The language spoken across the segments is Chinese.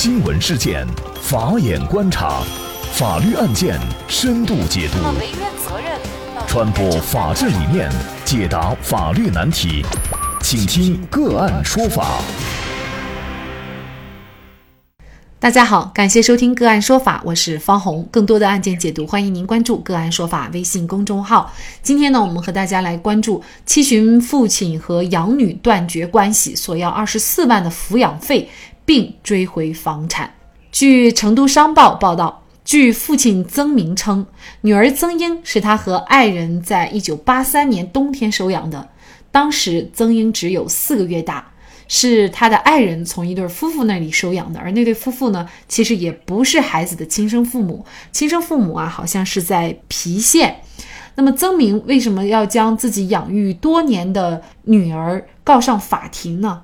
新闻事件，法眼观察，法律案件深度解读，传播法治理念，解答法律难题，请听个案说法。大家好，感谢收听个案说法，我是方红。更多的案件解读，欢迎您关注个案说法微信公众号。今天呢，我们和大家来关注七旬父亲和养女断绝关系，索要二十四万的抚养费，并追回房产。据成都商报报道，据父亲曾明称，女儿曾英是他和爱人在一九八三年冬天收养的，当时曾英只有四个月大。是他的爱人从一对夫妇那里收养的，而那对夫妇呢，其实也不是孩子的亲生父母，亲生父母啊，好像是在郫县。那么曾明为什么要将自己养育多年的女儿告上法庭呢？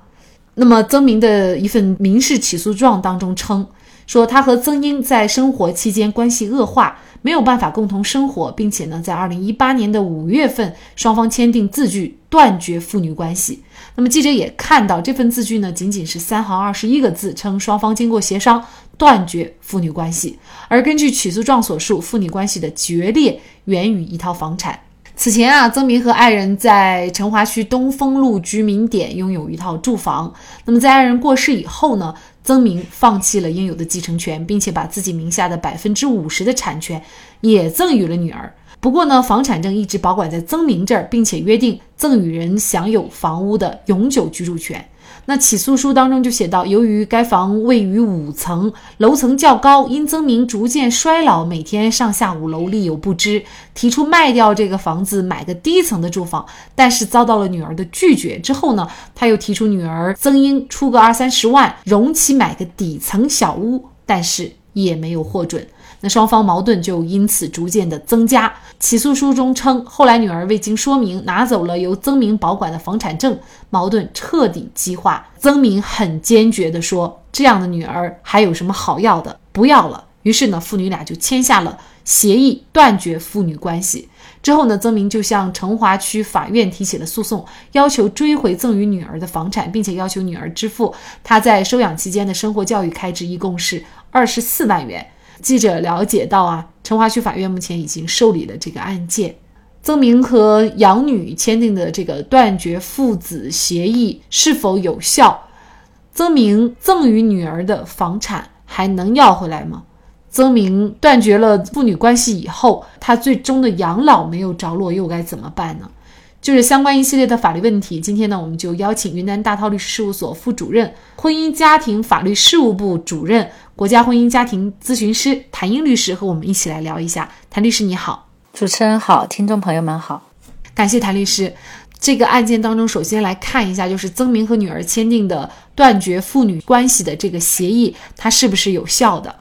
那么曾明的一份民事起诉状当中称，说他和曾英在生活期间关系恶化。没有办法共同生活，并且呢，在二零一八年的五月份，双方签订字据断绝父女关系。那么记者也看到这份字据呢，仅仅是三行二十一个字，称双方经过协商断绝父女关系。而根据起诉状所述，父女关系的决裂源于一套房产。此前啊，曾明和爱人在成华区东风路居民点拥有一套住房。那么在爱人过世以后呢？曾明放弃了应有的继承权，并且把自己名下的百分之五十的产权也赠予了女儿。不过呢，房产证一直保管在曾明这儿，并且约定赠与人享有房屋的永久居住权。那起诉书当中就写到，由于该房位于五层，楼层较高，因曾明逐渐衰老，每天上下五楼力有不支，提出卖掉这个房子，买个低层的住房，但是遭到了女儿的拒绝。之后呢，他又提出女儿曾英出个二三十万，容其买个底层小屋，但是也没有获准。那双方矛盾就因此逐渐的增加。起诉书中称，后来女儿未经说明拿走了由曾明保管的房产证，矛盾彻底激化。曾明很坚决地说：“这样的女儿还有什么好要的？不要了。”于是呢，父女俩就签下了协议，断绝父女关系。之后呢，曾明就向成华区法院提起了诉讼，要求追回赠与女儿的房产，并且要求女儿支付他在收养期间的生活教育开支，一共是二十四万元。记者了解到啊，成华区法院目前已经受理了这个案件。曾明和养女签订的这个断绝父子协议是否有效？曾明赠与女儿的房产还能要回来吗？曾明断绝了父女关系以后，他最终的养老没有着落，又该怎么办呢？就是相关一系列的法律问题。今天呢，我们就邀请云南大韬律师事务所副主任、婚姻家庭法律事务部主任。国家婚姻家庭咨询师谭英律师和我们一起来聊一下。谭律师你好，主持人好，听众朋友们好，感谢谭律师。这个案件当中，首先来看一下，就是曾明和女儿签订的断绝父女关系的这个协议，它是不是有效的？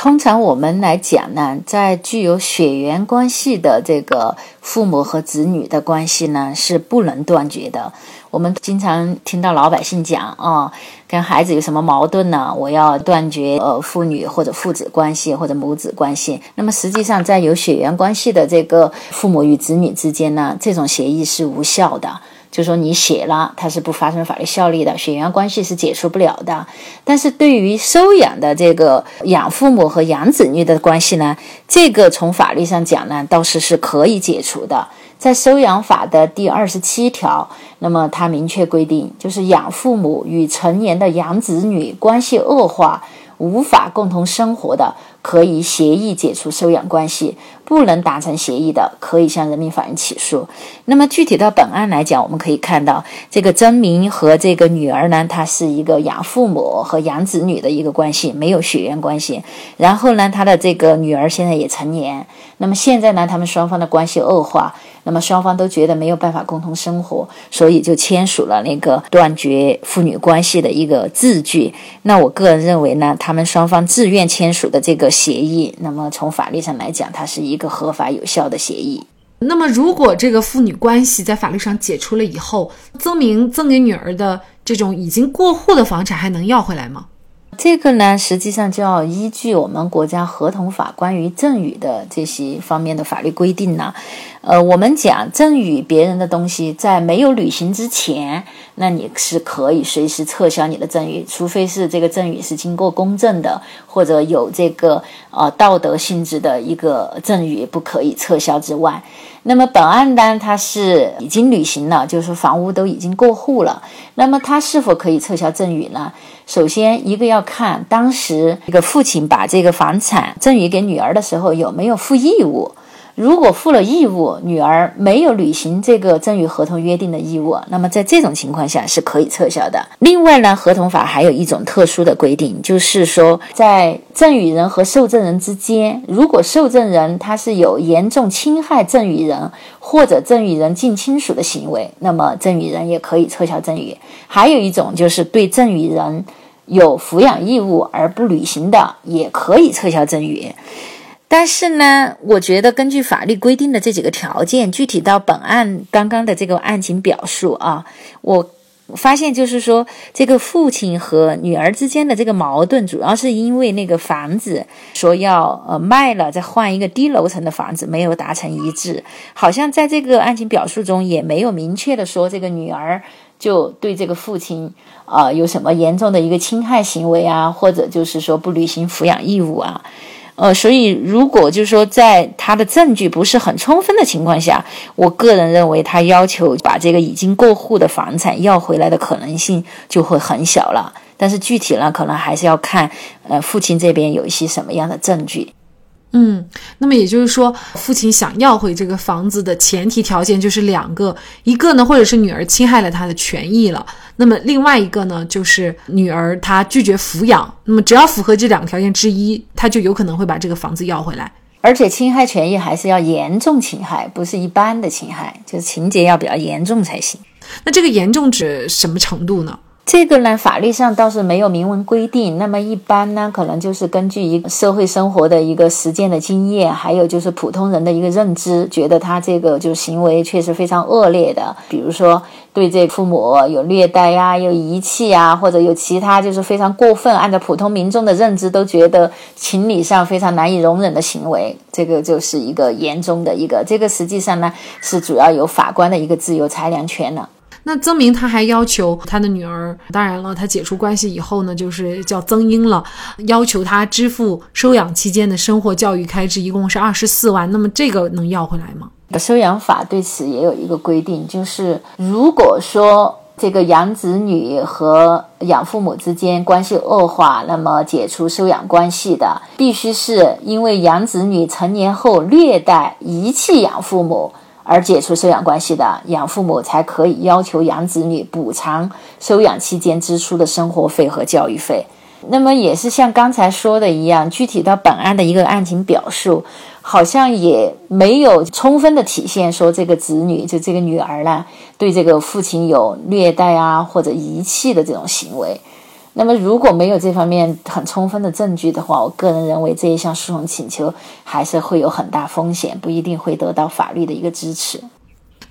通常我们来讲呢，在具有血缘关系的这个父母和子女的关系呢，是不能断绝的。我们经常听到老百姓讲啊，跟孩子有什么矛盾呢？我要断绝呃父女或者父子关系或者母子关系。那么实际上，在有血缘关系的这个父母与子女之间呢，这种协议是无效的。就说你写了，它是不发生法律效力的，血缘关系是解除不了的。但是对于收养的这个养父母和养子女的关系呢，这个从法律上讲呢，倒是是可以解除的。在收养法的第二十七条，那么它明确规定，就是养父母与成年的养子女关系恶化，无法共同生活的。可以协议解除收养关系，不能达成协议的，可以向人民法院起诉。那么具体到本案来讲，我们可以看到，这个曾明和这个女儿呢，她是一个养父母和养子女的一个关系，没有血缘关系。然后呢，他的这个女儿现在也成年，那么现在呢，他们双方的关系恶化，那么双方都觉得没有办法共同生活，所以就签署了那个断绝父女关系的一个字据。那我个人认为呢，他们双方自愿签署的这个。协议，那么从法律上来讲，它是一个合法有效的协议。那么，如果这个父女关系在法律上解除了以后，曾明赠给女儿的这种已经过户的房产还能要回来吗？这个呢，实际上就要依据我们国家合同法关于赠与的这些方面的法律规定呢。呃，我们讲赠与别人的东西，在没有履行之前，那你是可以随时撤销你的赠与，除非是这个赠与是经过公证的，或者有这个呃道德性质的一个赠与不可以撤销之外。那么本案单他是已经履行了，就是房屋都已经过户了。那么他是否可以撤销赠与呢？首先，一个要看当时这个父亲把这个房产赠与给女儿的时候有没有负义务。如果负了义务，女儿没有履行这个赠与合同约定的义务，那么在这种情况下是可以撤销的。另外呢，合同法还有一种特殊的规定，就是说在赠与人和受赠人之间，如果受赠人他是有严重侵害赠与人或者赠与人近亲属的行为，那么赠与人也可以撤销赠与。还有一种就是对赠与人有抚养义务而不履行的，也可以撤销赠与。但是呢，我觉得根据法律规定的这几个条件，具体到本案刚刚的这个案情表述啊，我发现就是说，这个父亲和女儿之间的这个矛盾，主要是因为那个房子说要呃卖了，再换一个低楼层的房子，没有达成一致。好像在这个案情表述中也没有明确的说，这个女儿就对这个父亲啊有什么严重的一个侵害行为啊，或者就是说不履行抚养义务啊。呃，所以如果就是说，在他的证据不是很充分的情况下，我个人认为他要求把这个已经过户的房产要回来的可能性就会很小了。但是具体呢，可能还是要看呃父亲这边有一些什么样的证据。嗯，那么也就是说，父亲想要回这个房子的前提条件就是两个，一个呢，或者是女儿侵害了他的权益了，那么另外一个呢，就是女儿她拒绝抚养，那么只要符合这两个条件之一，他就有可能会把这个房子要回来。而且侵害权益还是要严重侵害，不是一般的侵害，就是情节要比较严重才行。那这个严重指什么程度呢？这个呢，法律上倒是没有明文规定。那么一般呢，可能就是根据一个社会生活的一个实践的经验，还有就是普通人的一个认知，觉得他这个就行为确实非常恶劣的。比如说对这父母有虐待呀，有遗弃呀，或者有其他就是非常过分，按照普通民众的认知都觉得情理上非常难以容忍的行为，这个就是一个严重的一个。这个实际上呢，是主要有法官的一个自由裁量权了。那曾明他还要求他的女儿，当然了，他解除关系以后呢，就是叫曾英了，要求他支付收养期间的生活教育开支，一共是二十四万。那么这个能要回来吗？收养法对此也有一个规定，就是如果说这个养子女和养父母之间关系恶化，那么解除收养关系的，必须是因为养子女成年后虐待、遗弃养父母。而解除收养关系的养父母才可以要求养子女补偿收养期间支出的生活费和教育费。那么也是像刚才说的一样，具体到本案的一个案情表述，好像也没有充分的体现说这个子女就这个女儿呢对这个父亲有虐待啊或者遗弃的这种行为。那么，如果没有这方面很充分的证据的话，我个人认为这一项诉讼请求还是会有很大风险，不一定会得到法律的一个支持。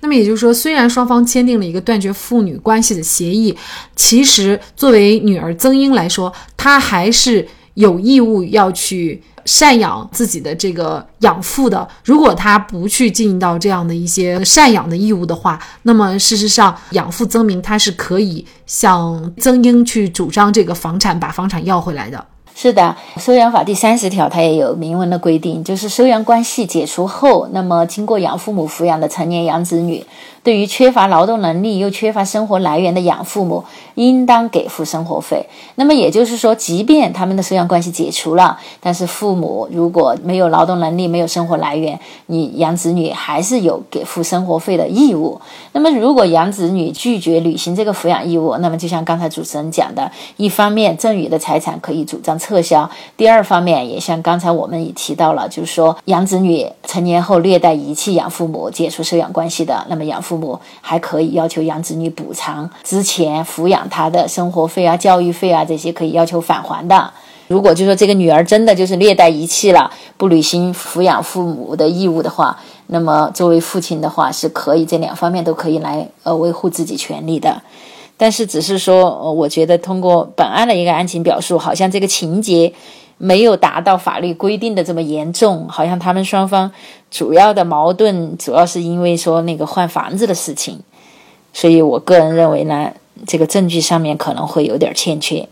那么也就是说，虽然双方签订了一个断绝父女关系的协议，其实作为女儿曾英来说，她还是有义务要去。赡养自己的这个养父的，如果他不去尽到这样的一些赡养的义务的话，那么事实上养父曾明他是可以向曾英去主张这个房产，把房产要回来的。是的，收养法第三十条它也有明文的规定，就是收养关系解除后，那么经过养父母抚养的成年养子女。对于缺乏劳动能力又缺乏生活来源的养父母，应当给付生活费。那么也就是说，即便他们的收养关系解除了，但是父母如果没有劳动能力、没有生活来源，你养子女还是有给付生活费的义务。那么如果养子女拒绝履行这个抚养义务，那么就像刚才主持人讲的，一方面赠与的财产可以主张撤撤销；第二方面也像刚才我们也提到了，就是说养子女成年后虐待遗弃养父母、解除收养关系的，那么养。父母还可以要求养子女补偿之前抚养他的生活费啊、教育费啊这些，可以要求返还的。如果就说这个女儿真的就是虐待遗弃了，不履行抚养父母的义务的话，那么作为父亲的话是可以这两方面都可以来呃维护自己权利的。但是只是说，我觉得通过本案的一个案情表述，好像这个情节。没有达到法律规定的这么严重，好像他们双方主要的矛盾主要是因为说那个换房子的事情，所以我个人认为呢，这个证据上面可能会有点欠缺。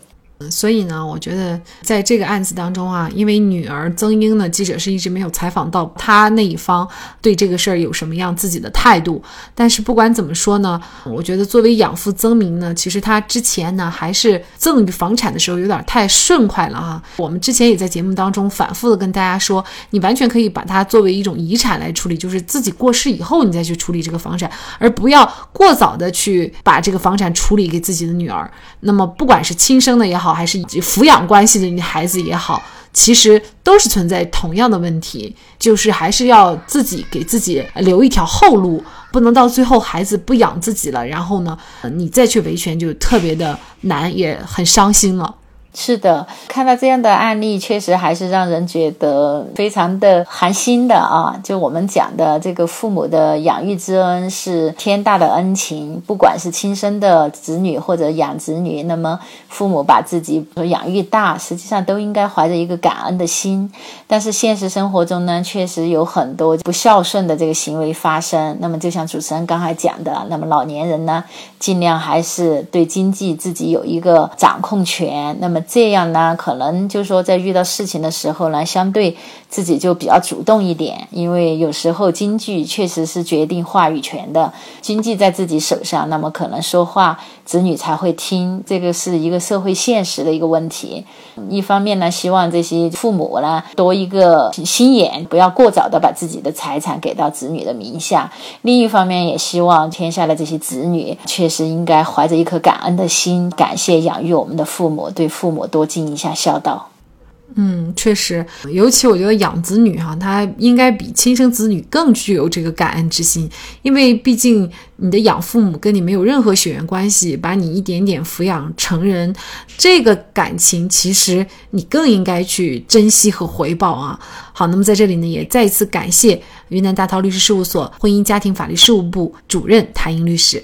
所以呢，我觉得在这个案子当中啊，因为女儿曾英呢，记者是一直没有采访到她那一方对这个事儿有什么样自己的态度。但是不管怎么说呢，我觉得作为养父曾明呢，其实他之前呢还是赠与房产的时候有点太顺快了啊。我们之前也在节目当中反复的跟大家说，你完全可以把它作为一种遗产来处理，就是自己过世以后你再去处理这个房产，而不要过早的去把这个房产处理给自己的女儿。那么不管是亲生的也好，还是以及抚养关系的你孩子也好，其实都是存在同样的问题，就是还是要自己给自己留一条后路，不能到最后孩子不养自己了，然后呢，你再去维权就特别的难，也很伤心了。是的，看到这样的案例，确实还是让人觉得非常的寒心的啊！就我们讲的这个父母的养育之恩是天大的恩情，不管是亲生的子女或者养子女，那么父母把自己说养育大，实际上都应该怀着一个感恩的心。但是现实生活中呢，确实有很多不孝顺的这个行为发生。那么就像主持人刚才讲的，那么老年人呢，尽量还是对经济自己有一个掌控权。那么这样呢，可能就是说，在遇到事情的时候呢，相对自己就比较主动一点，因为有时候经济确实是决定话语权的，经济在自己手上，那么可能说话子女才会听，这个是一个社会现实的一个问题。一方面呢，希望这些父母呢多一个心眼，不要过早的把自己的财产给到子女的名下；另一方面，也希望天下的这些子女确实应该怀着一颗感恩的心，感谢养育我们的父母，对父母多尽一下孝道。嗯，确实，尤其我觉得养子女哈，他应该比亲生子女更具有这个感恩之心，因为毕竟你的养父母跟你没有任何血缘关系，把你一点点抚养成人，这个感情其实你更应该去珍惜和回报啊。好，那么在这里呢，也再一次感谢云南大韬律师事务所婚姻家庭法律事务部主任谭英律师。